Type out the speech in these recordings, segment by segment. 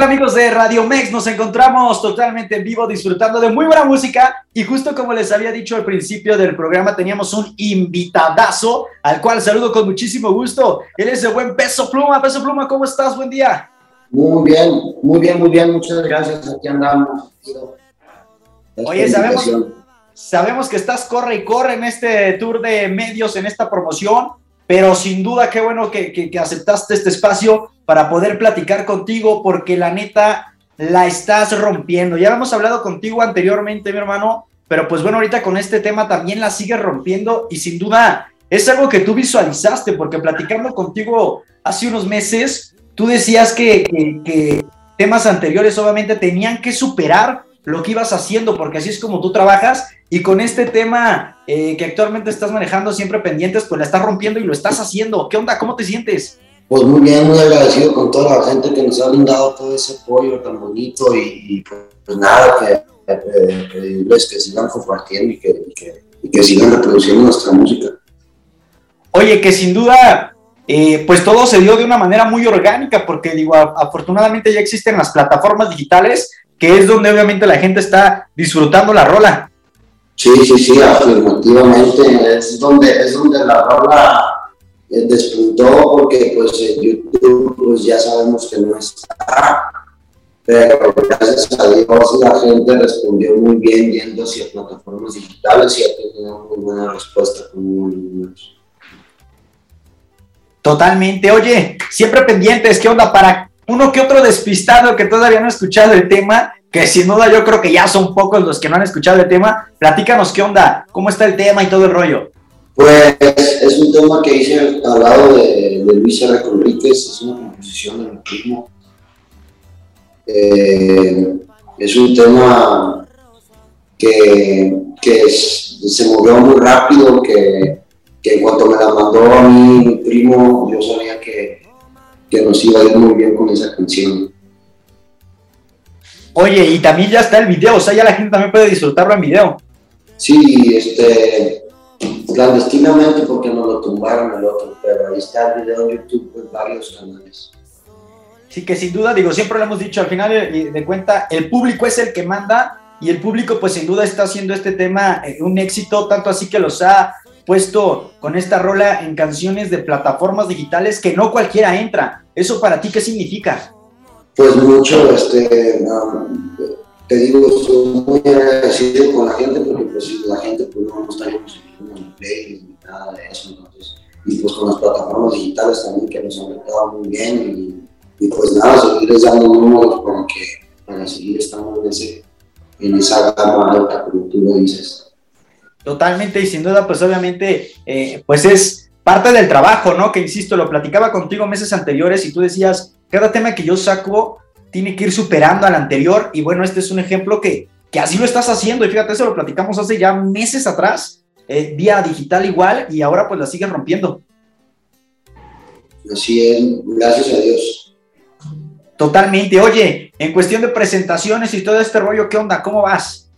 tal amigos de Radio Mex? Nos encontramos totalmente en vivo disfrutando de muy buena música y justo como les había dicho al principio del programa teníamos un invitadazo al cual saludo con muchísimo gusto. Él es de buen Peso Pluma. Peso Pluma, ¿cómo estás? Buen día. Muy bien, muy bien, muy bien. Muchas gracias. Aquí andamos. Oye, sabemos, sabemos que estás corre y corre en este tour de medios, en esta promoción, pero sin duda qué bueno que, que aceptaste este espacio para poder platicar contigo, porque la neta la estás rompiendo. Ya hemos hablado contigo anteriormente, mi hermano, pero pues bueno, ahorita con este tema también la sigues rompiendo y sin duda es algo que tú visualizaste, porque platicando contigo hace unos meses, tú decías que, que, temas anteriores obviamente tenían que superar lo que ibas haciendo, porque así es como tú trabajas y con este tema eh, que actualmente estás manejando siempre pendientes, pues la estás rompiendo y lo estás haciendo. ¿Qué onda? ¿Cómo te sientes? Pues muy bien, muy agradecido con toda la gente que nos ha brindado todo ese apoyo tan bonito y, pues, nada, que, que sigan compartiendo y que, y que, sigan reproduciendo nuestra música. Oye, que sin duda, eh, pues todo se dio de una manera muy orgánica, porque digo, afortunadamente ya existen las plataformas digitales, que es donde obviamente la gente está disfrutando la rola. Sí, sí, sí, afirmativamente, es donde, es donde la rola eh, despuntó porque pues en YouTube pues ya sabemos que no está, pero gracias a Dios la gente respondió muy bien yendo hacia plataformas digitales y ha tenido muy buena respuesta con Totalmente, oye, siempre pendientes, ¿qué onda? Para uno que otro despistado que todavía no ha escuchado el tema, que sin duda yo creo que ya son pocos los que no han escuchado el tema, platícanos qué onda, cómo está el tema y todo el rollo. Pues es un tema que hice al lado de, de Luis R. Es una composición de mi primo. Eh, es un tema que, que se movió muy rápido, que, que, en cuanto me la mandó a mí mi primo, yo sabía que, que nos iba a ir muy bien con esa canción. Oye, y también ya está el video, o sea, ya la gente también puede disfrutarlo en video. Sí, este, clandestinamente porque nos lo tumbaron el otro, pero ahí está el video en YouTube en varios canales. Sí, que sin duda, digo, siempre lo hemos dicho, al final de cuenta, el público es el que manda y el público pues sin duda está haciendo este tema eh, un éxito, tanto así que los ha puesto con esta rola en canciones de plataformas digitales que no cualquiera entra. ¿Eso para ti qué significa? Pues mucho, este, te digo, estoy muy agradecido con la gente porque pues la gente pues no está en playlist ni nada de eso, entonces, y pues con las plataformas digitales también que nos han tratado muy bien y, pues nada, seguirles dando números para que, para seguir estando en ese, en esa gama alta como tú lo dices. Totalmente y sin duda pues obviamente eh, pues es parte del trabajo, ¿no? Que insisto, lo platicaba contigo meses anteriores y tú decías, cada tema que yo saco tiene que ir superando al anterior y bueno, este es un ejemplo que, que así lo estás haciendo y fíjate, eso lo platicamos hace ya meses atrás, eh, vía digital igual y ahora pues la siguen rompiendo. Así es, gracias a Dios. Totalmente. Oye, en cuestión de presentaciones y todo este rollo, ¿qué onda? ¿Cómo vas?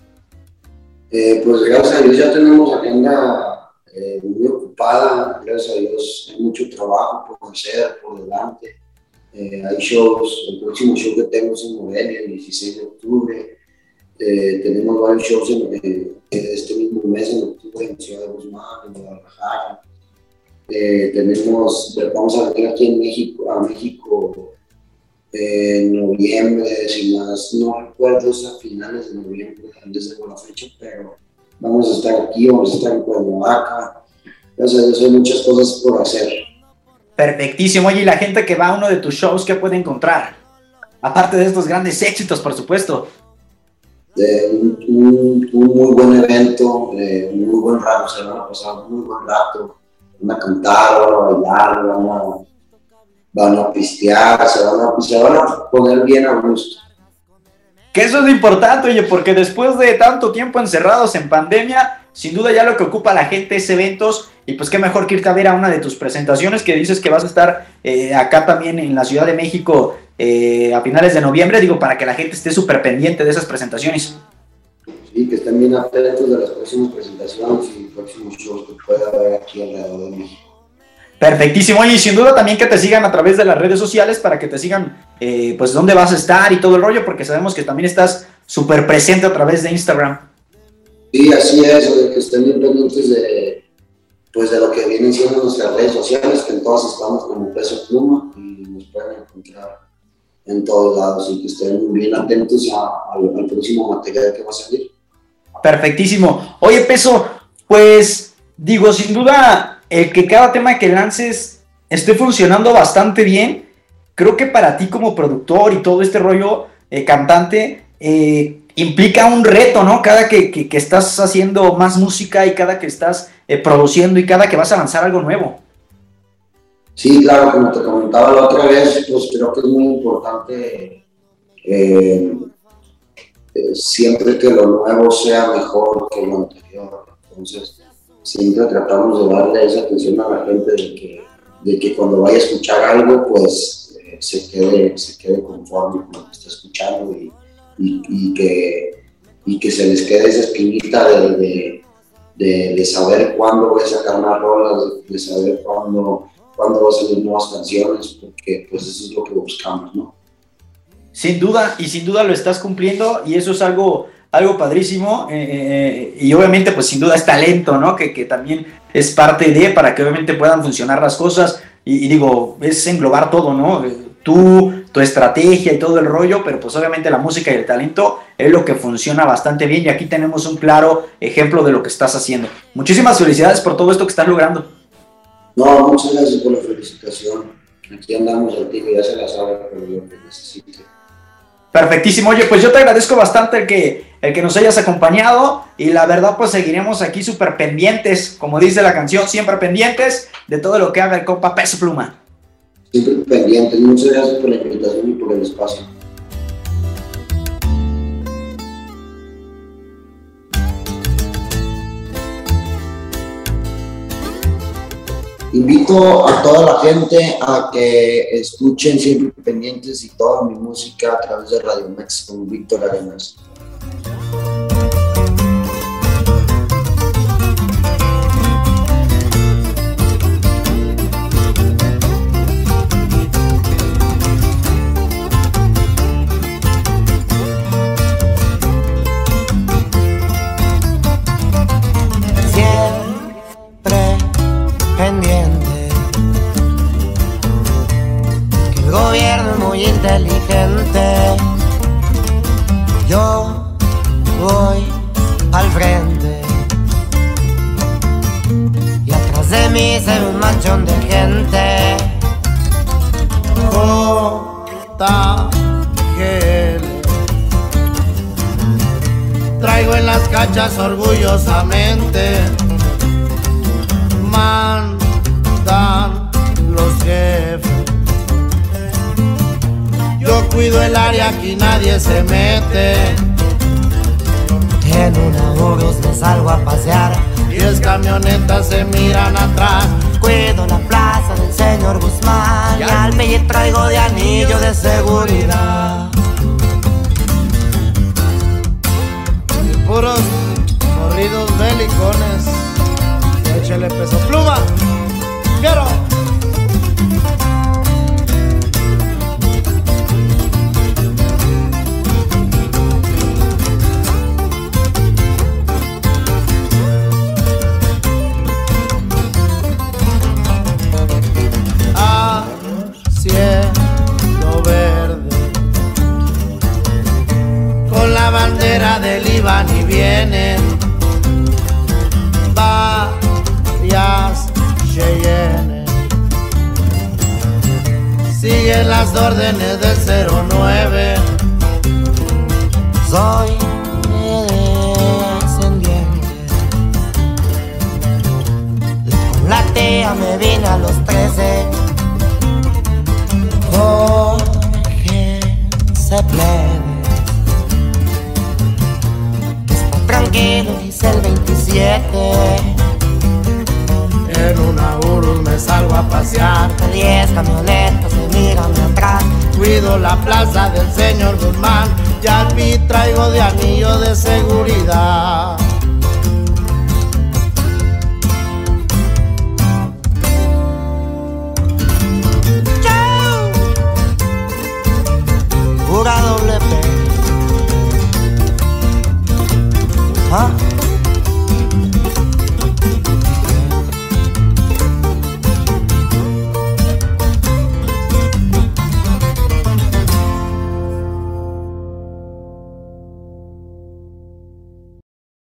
Eh, pues gracias a Dios ya tenemos agenda eh, muy ocupada, gracias a Dios hay mucho trabajo por hacer, por delante eh, hay shows, el próximo show que tengo es en Morelia, el 16 de octubre. Eh, tenemos varios shows en, este mismo mes, en octubre, en Ciudad de Guzmán, en Guadalajara. Eh, tenemos, vamos a venir aquí en México, a México en noviembre, si más no recuerdo, es a finales de noviembre, desde la fecha, pero vamos a estar aquí, vamos a estar en Cuernavaca. Entonces, hay muchas cosas por hacer. Perfectísimo. Oye, y la gente que va a uno de tus shows, ¿qué puede encontrar? Aparte de estos grandes éxitos, por supuesto. un, muy buen evento, un muy buen rato, se van a pasar un muy buen rato. Van a cantar, van a bailar, van a, van a pistear, se van a, se van a poner bien a gusto. Que eso es importante, oye, porque después de tanto tiempo encerrados en pandemia, sin duda ya lo que ocupa a la gente es eventos y pues qué mejor que irte a ver a una de tus presentaciones que dices que vas a estar eh, acá también en la Ciudad de México eh, a finales de noviembre, digo, para que la gente esté súper pendiente de esas presentaciones. Sí, que estén bien atentos de las próximas presentaciones y próximos shows que pueda haber aquí alrededor de México. Perfectísimo. Oye, y sin duda también que te sigan a través de las redes sociales para que te sigan, eh, pues, dónde vas a estar y todo el rollo, porque sabemos que también estás súper presente a través de Instagram. Sí, así es, que estén bien pendientes de, pues, de lo que vienen siendo nuestras redes sociales, que en todas estamos como peso pluma y nos pueden encontrar en todos lados y que estén bien atentos al próximo material que va a salir. Perfectísimo. Oye, peso, pues digo, sin duda el que cada tema que lances esté funcionando bastante bien, creo que para ti como productor y todo este rollo eh, cantante, eh, implica un reto, ¿no? Cada que, estás haciendo más música y cada que estás eh, produciendo y cada que vas a lanzar algo nuevo. Sí, claro, como te comentaba la otra vez, pues creo que es muy importante siempre que lo nuevo sea mejor que lo anterior. Entonces, siempre tratamos de darle esa atención a la gente de que, de que cuando vaya a escuchar algo, pues eh, se, quede, se quede conforme con lo que está escuchando y, y, que, y que se les quede esa espinita de, de, de, saber cuándo voy a sacar más rolas, de saber cuándo, cuándo a salir nuevas canciones, porque pues eso es lo que buscamos, ¿no? Sin duda, y sin duda lo estás cumpliendo, y eso es algo algo padrísimo eh, eh, y obviamente pues sin duda es talento, ¿no? Que, que, también es parte de para que obviamente puedan funcionar las cosas y, digo, es englobar todo, ¿no? Tú, tu estrategia y todo el rollo, pero pues obviamente la música y el talento es lo que funciona bastante bien y aquí tenemos un claro ejemplo de lo que estás haciendo. Muchísimas felicidades por todo esto que estás logrando. No, muchas gracias por la felicitación. Aquí andamos y ya se la sabe, pero lo que necesite. Perfectísimo. Oye, pues yo te agradezco bastante el que, el que nos hayas acompañado y la verdad pues seguiremos aquí súper pendientes, como dice la canción, siempre pendientes de todo lo que haga el compa Peso Pluma. Siempre pendientes. Muchas gracias por la invitación y por el espacio. Invito a toda la gente a que escuchen siempre pendientes y toda mi música a través de Radio Mex con Víctor Arenas. Inteligente. Yo voy al frente. Y atrás de mí se ve un manchón de gente. Traigo en las cachas orgullosamente. Mandan los jefes cuido el área, aquí nadie se mete. En una Urus me salgo a pasear. Diez camionetas se miran atrás. Cuido la plaza del señor Guzmán. Y al pelle traigo de anillo de seguridad. Y puros corridos belicones. Échale peso pluma. Quiero. Del iban y vienen varias Cheyennes. Siguen las órdenes del 09. Soy descendiente. Con la tía me vine a los 13. Jorge se plebe. El 27. En una Urus me salgo a pasear. De 10 camionetas me miran atrás. Cuido la plaza del señor Guzmán. Ya al traigo de anillo de seguridad.